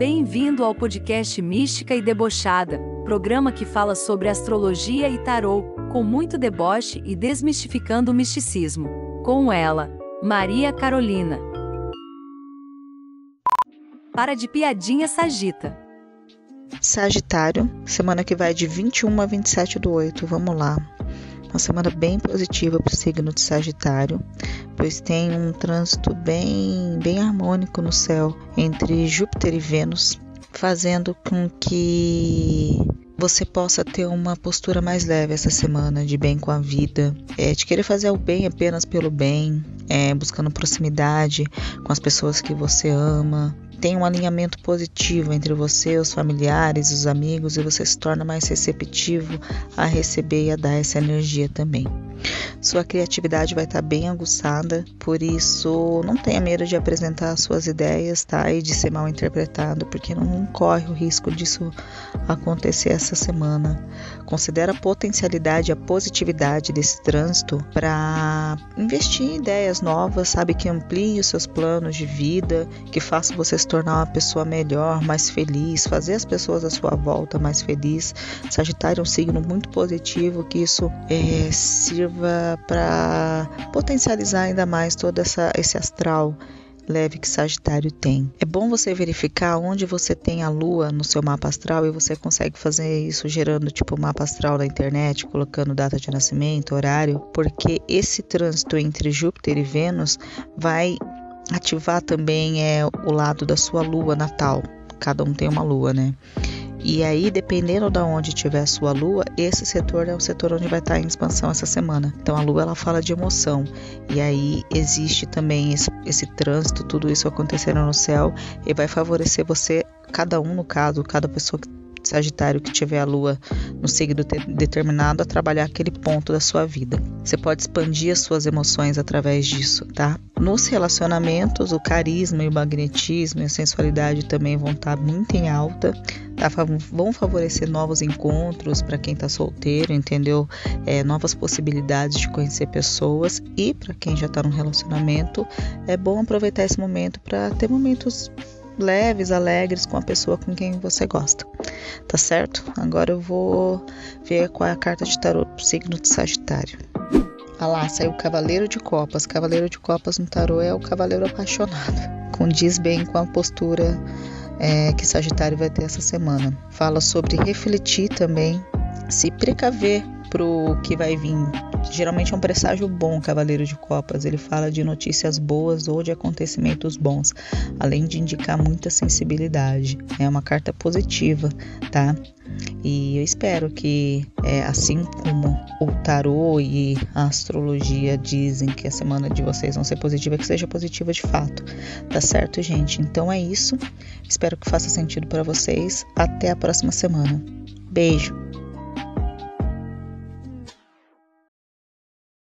Bem-vindo ao podcast Mística e Debochada, programa que fala sobre astrologia e tarô, com muito deboche e desmistificando o misticismo. Com ela, Maria Carolina. Para de piadinha Sagita. Sagitário, semana que vai de 21 a 27 do 8. Vamos lá. Uma semana bem positiva para o signo de Sagitário, pois tem um trânsito bem, bem harmônico no céu entre Júpiter e Vênus, fazendo com que você possa ter uma postura mais leve essa semana, de bem com a vida, é, de querer fazer o bem apenas pelo bem, é, buscando proximidade com as pessoas que você ama, tem um alinhamento positivo entre você, os familiares, os amigos e você se torna mais receptivo a receber e a dar essa energia também. Sua criatividade vai estar bem aguçada, por isso não tenha medo de apresentar suas ideias, tá? E de ser mal interpretado, porque não corre o risco disso acontecer essa semana. Considera a potencialidade, a positividade desse trânsito para investir em ideias novas, sabe? Que amplie os seus planos de vida, que faça você se tornar uma pessoa melhor, mais feliz, fazer as pessoas à sua volta mais felizes. Sagitário é um signo muito positivo, que isso é, sirva para potencializar ainda mais todo essa, esse astral leve que Sagitário tem. É bom você verificar onde você tem a lua no seu mapa astral e você consegue fazer isso gerando tipo mapa astral da internet, colocando data de nascimento, horário, porque esse trânsito entre Júpiter e Vênus vai ativar também é o lado da sua lua natal. Cada um tem uma lua, né? E aí, dependendo de onde tiver a sua lua, esse setor é o setor onde vai estar em expansão essa semana. Então, a lua ela fala de emoção. E aí existe também esse, esse trânsito, tudo isso acontecendo no céu e vai favorecer você, cada um no caso, cada pessoa que Sagitário que tiver a lua no signo determinado a trabalhar aquele ponto da sua vida. Você pode expandir as suas emoções através disso, tá? Nos relacionamentos, o carisma e o magnetismo e a sensualidade também vão estar muito em alta. Tá? Vão favorecer novos encontros para quem está solteiro, entendeu? É, novas possibilidades de conhecer pessoas e para quem já está num relacionamento, é bom aproveitar esse momento para ter momentos leves, alegres com a pessoa com quem você gosta. Tá certo? Agora eu vou ver qual é a carta de tarô pro signo de Sagitário. Ah lá, saiu o Cavaleiro de Copas. Cavaleiro de Copas no tarô é o cavaleiro apaixonado. Condiz bem com a postura é, que Sagitário vai ter essa semana. Fala sobre refletir também, se precaver pro que vai vir. Geralmente é um presságio bom, Cavaleiro de Copas. Ele fala de notícias boas ou de acontecimentos bons, além de indicar muita sensibilidade. É uma carta positiva, tá? E eu espero que, é, assim como o tarô e a astrologia dizem que a semana de vocês vão ser positiva, que seja positiva de fato. Tá certo, gente? Então é isso. Espero que faça sentido para vocês. Até a próxima semana. Beijo!